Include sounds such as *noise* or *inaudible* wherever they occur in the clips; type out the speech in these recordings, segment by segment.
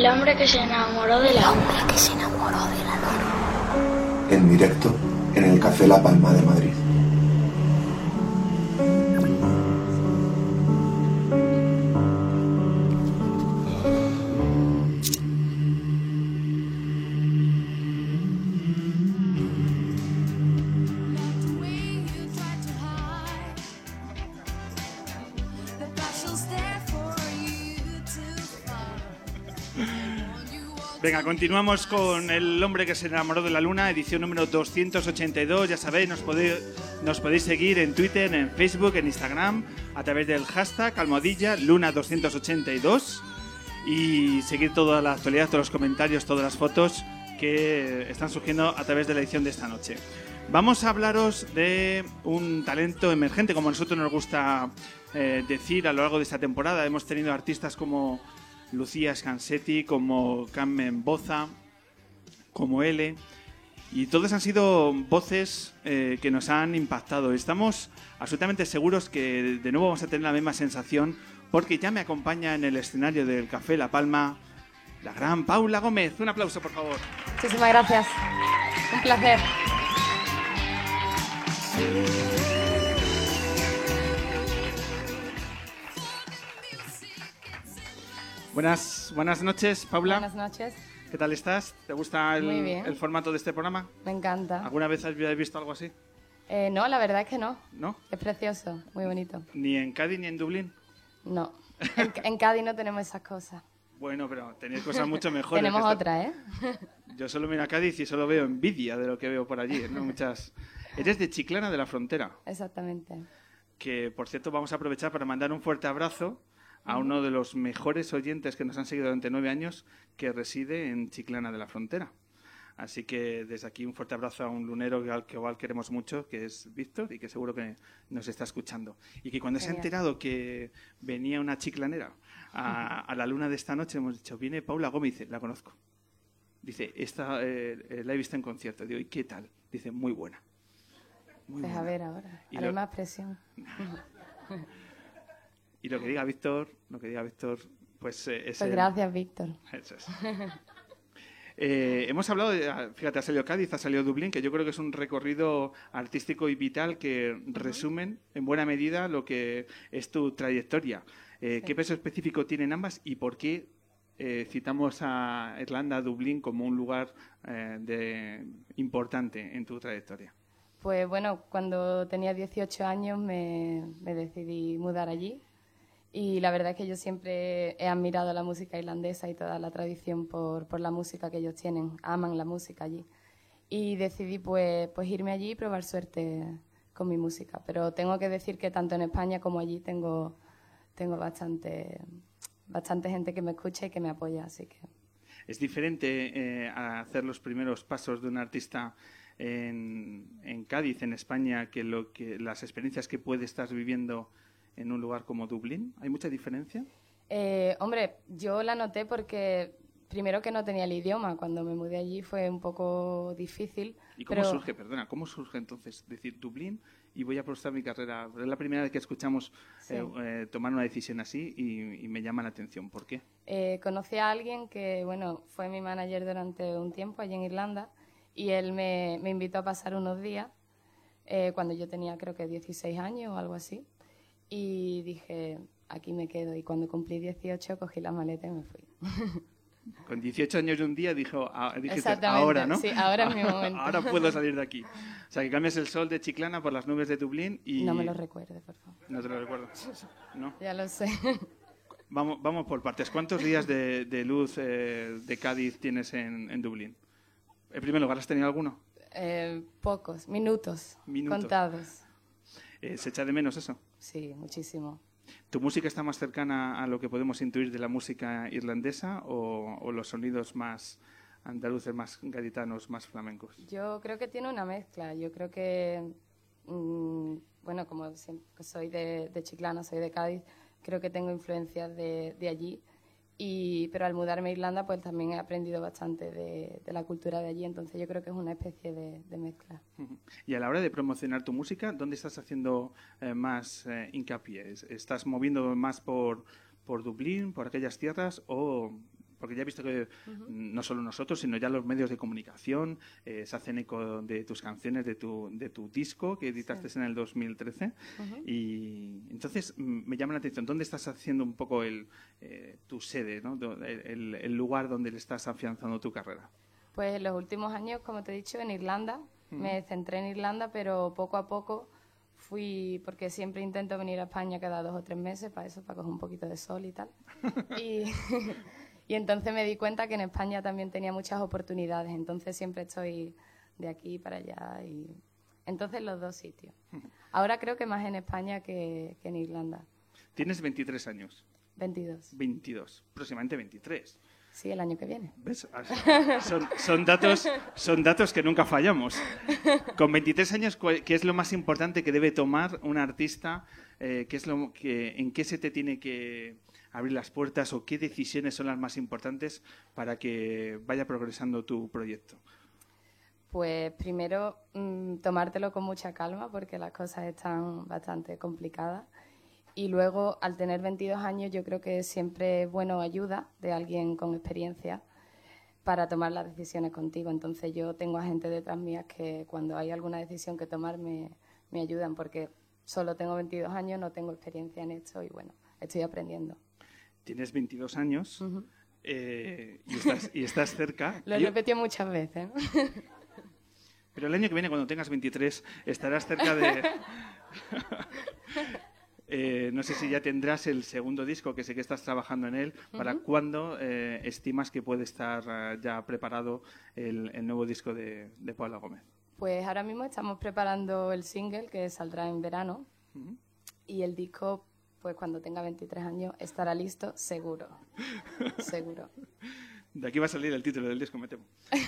El hombre que se enamoró de la El hombre que se enamoró de la luna. En directo en el Café La Palma de Madrid. Venga, continuamos con El hombre que se enamoró de la luna, edición número 282. Ya sabéis, nos podéis, seguir en Twitter, en Facebook, en Instagram, a través del hashtag almohadilla luna282 y seguir toda la actualidad, todos los comentarios, todas las fotos que están surgiendo a través de la edición de esta noche. Vamos a hablaros de un talento emergente, como a nosotros nos gusta eh, decir a lo largo de esta temporada. Hemos tenido artistas como Lucía Scansetti, como Carmen Boza, como L. Y todas han sido voces eh, que nos han impactado. Estamos absolutamente seguros que de nuevo vamos a tener la misma sensación porque ya me acompaña en el escenario del Café La Palma la gran Paula Gómez. Un aplauso, por favor. Muchísimas gracias. Un placer. Buenas, buenas noches, Paula. Buenas noches. ¿Qué tal estás? ¿Te gusta el, Muy bien. el formato de este programa? Me encanta. ¿Alguna vez has visto algo así? Eh, no, la verdad es que no. ¿No? Es precioso, muy bonito. ¿Ni en Cádiz ni en Dublín? No. En, en Cádiz no tenemos esas cosas. Bueno, pero tenéis cosas mucho *laughs* mejores. Tenemos que esta- otra, ¿eh? Yo solo miro a Cádiz y solo veo envidia de lo que veo por allí. ¿no? Muchas... Eres de Chiclana de la Frontera, Exactamente. que por cierto vamos a aprovechar para mandar un fuerte abrazo a uno de los mejores oyentes que nos han seguido durante nueve años, que reside en Chiclana de la Frontera. Así que desde aquí un fuerte abrazo a un lunero que al que igual queremos mucho, que es Víctor, y que seguro que nos está escuchando. Y que cuando se ha enterado que venía una chiclanera a, a la luna de esta noche, hemos dicho, viene Paula Gómez, dice, la conozco. Dice, esta eh, eh, la he visto en concierto. Digo, ¿y qué tal? Dice, muy buena. Muy Pues a ver ahora. Haré lo- más presión. *laughs* Y lo que diga Víctor, lo que diga Víctor, pues eh, es Pues el- gracias, Víctor. Eso es. *laughs* Eh, hemos hablado, de, ah, fíjate, ha salido Cádiz, ha salido Dublín, que yo creo que es un recorrido artístico y vital que resumen en buena medida lo que es tu trayectoria. Eh, ¿Qué peso específico tienen ambas y por qué eh, citamos a Irlanda, a Dublín, como un lugar eh, de, importante en tu trayectoria? Pues bueno, cuando tenía 18 años me, me decidí mudar allí y la verdad es que yo siempre he admirado la música irlandesa y toda la tradición por, por la música que ellos tienen, aman la música allí. Y decidí pues, pues irme allí y probar suerte con mi música. Pero tengo que decir que tanto en España como allí tengo, tengo bastante, bastante gente que me escucha y que me apoya, así que... ¿Es diferente eh, hacer los primeros pasos de un artista en, en Cádiz, en España, que, lo que las experiencias que puede estar viviendo en un lugar como Dublín? ¿Hay mucha diferencia? Eh, hombre, yo la noté porque primero que no tenía el idioma. Cuando me mudé allí fue un poco difícil. ¿Y cómo pero surge, perdona, cómo surge entonces decir Dublín y voy a aprovechar mi carrera? Es la primera vez que escuchamos Sí. eh, eh, tomar una decisión así y, y me llama la atención. ¿Por qué? eh, conocí a alguien que, bueno, fue mi manager durante un tiempo allí en Irlanda y él me, me invitó a pasar unos días eh, cuando yo tenía creo que 16 años o algo así. Y dije, aquí me quedo. Y cuando cumplí 18 cogí la maleta y me fui. *laughs* Con 18 años y un día dijo, ah, dijiste, ahora, ¿no? sí, ahora es mi *laughs* momento. ahora puedo *laughs* salir de aquí. O sea, que cambias el sol de Chiclana por las nubes de Dublín y... No me lo recuerde, por favor. No te lo recuerdo. ¿No? Ya lo sé. Vamos, vamos por partes. ¿Cuántos días de, de luz eh, de Cádiz tienes en, en Dublín? En primer lugar, ¿has tenido alguno? Eh, pocos, minutos, Minutos. contados. Eh, ¿Se echa de menos eso? Sí, muchísimo. ¿Tu música está más cercana a lo que podemos intuir de la música irlandesa o, o los sonidos más andaluces, más gaditanos, más flamencos? Yo creo que tiene una mezcla. Yo creo que, mm, bueno, como soy de, de Chiclana, soy de Cádiz, creo que tengo influencias de, de allí. Y, pero al mudarme a Irlanda, pues también he aprendido bastante de, la cultura de allí. Entonces yo creo que es una especie de, mezcla. Y a la hora de promocionar tu música, ¿dónde estás haciendo eh, más eh, hincapié? ¿Es- ¿Estás moviendo más por, por Dublín, por aquellas tierras o porque ya he visto que no solo nosotros, sino ya los medios de comunicación eh, se hacen eco de tus canciones, de tu, de tu disco que editaste en el 2013. Y entonces mm, me llama la atención, ¿dónde estás haciendo un poco el, eh, tu sede, ¿no? el, el, lugar donde le estás afianzando tu carrera? Pues en los últimos años, como te he dicho, en Irlanda. Me centré en Irlanda, pero poco a poco fui, porque siempre intento venir a España cada dos o tres meses, para eso, para coger un poquito de sol y tal. *laughs* y, *laughs* y entonces me di cuenta que en España también tenía muchas oportunidades, entonces siempre estoy de aquí para allá y entonces los dos sitios. *laughs* Ahora creo que más en España que, en Irlanda. Tienes 23 años. 22. 22, próximamente 23. Sí, el año que viene. Ah, son, datos, son datos que nunca fallamos. Con 23 años, ¿qué es lo más importante que debe tomar un artista? Eh, ¿qué es lo que, ¿En qué se te tiene que, abrir las puertas o qué decisiones son las más importantes para que vaya progresando tu proyecto? Pues primero mm, tomártelo con mucha calma porque las cosas están bastante complicadas. Y luego, al tener 22 años, yo creo que siempre es bueno ayuda de alguien con experiencia para tomar las decisiones contigo. Entonces yo tengo a gente detrás mías que cuando hay alguna decisión que tomar me, me ayudan porque solo tengo 22 años, no tengo experiencia en esto y bueno, estoy aprendiendo tienes 22 años eh, y, estás, cerca. *laughs* Lo he repetido muchas veces. *laughs* Pero el año que viene, cuando tengas 23, estarás cerca de... *laughs* Eh, no sé si ya tendrás el segundo disco, que sé que estás trabajando en él. ¿Para cuándo eh, estimas que puede estar ya preparado el, nuevo disco de, Paula Gómez? Pues ahora mismo estamos preparando el single que saldrá en verano. Y el disco pues cuando tenga 23 años estará listo, seguro. seguro. *laughs* De aquí va a salir el título del disco, me temo. *laughs* pues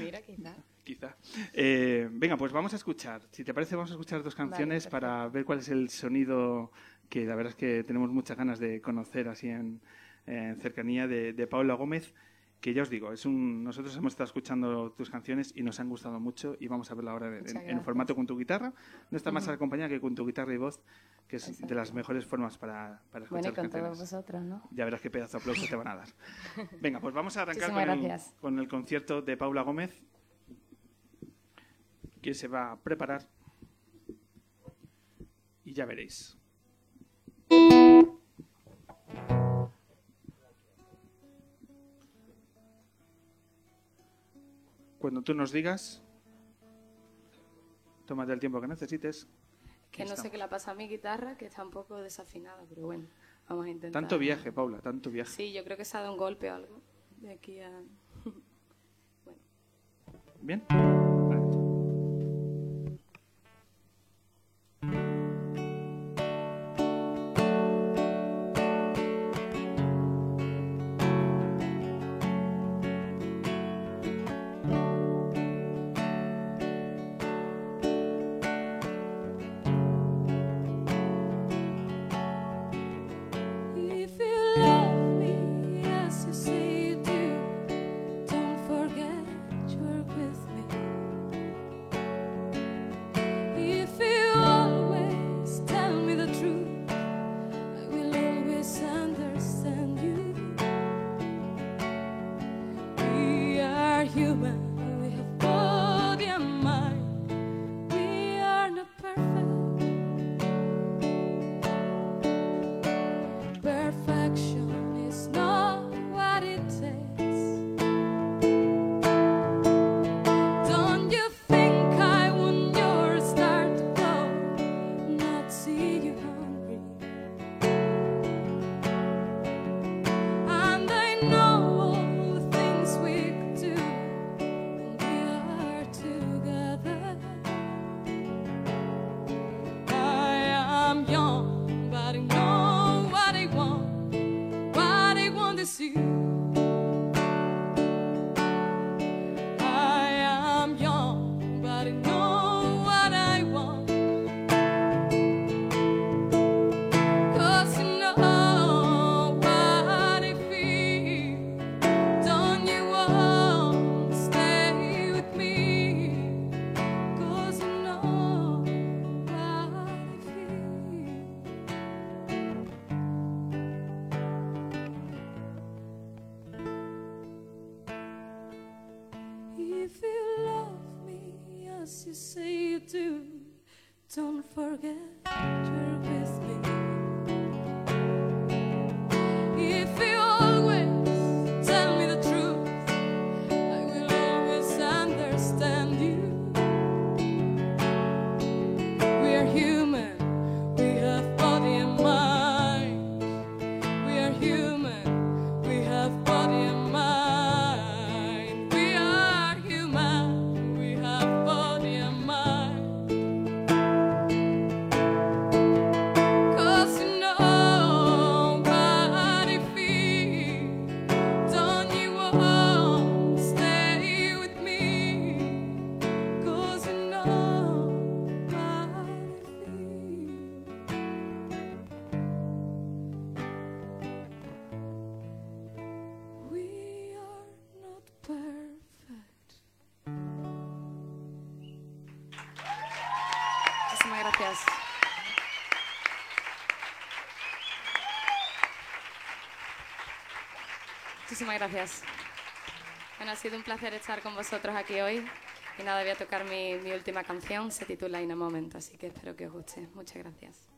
mira, quizá. Quizá. Eh, venga, pues vamos a escuchar. Si te parece, vamos a escuchar dos canciones para ver cuál es el sonido que la verdad es que tenemos muchas ganas de conocer así en, cercanía de, de Paula Gómez que ya os digo, es un, nosotros hemos estado escuchando tus canciones y nos han gustado mucho y vamos a verla ahora en, formato con tu guitarra. No está más acompañada que con tu guitarra y voz, que es de las mejores formas para, para escuchar bueno, y con todos vosotros, ¿no? Ya verás qué pedazo de aplauso te van a dar. *laughs* Venga, pues vamos a arrancar con el, concierto de Paula Gómez, que se va a preparar y ya veréis. Cuando tú nos digas, tómate el tiempo que necesites. Que no sé qué le pasa a mi guitarra, que está un poco desafinada, pero bueno, vamos a intentar. Tanto viaje, Paula, tanto viaje. Sí, yo creo que se ha dado un golpe o algo de aquí a. *laughs* bueno. Bien. as you say you do. Don't forget your baby. Muchísimas gracias. Bueno, ha sido un placer estar con vosotros aquí hoy. Y nada, voy a tocar mi, mi última canción, se titula In a Moment, así que espero que os guste. Muchas gracias.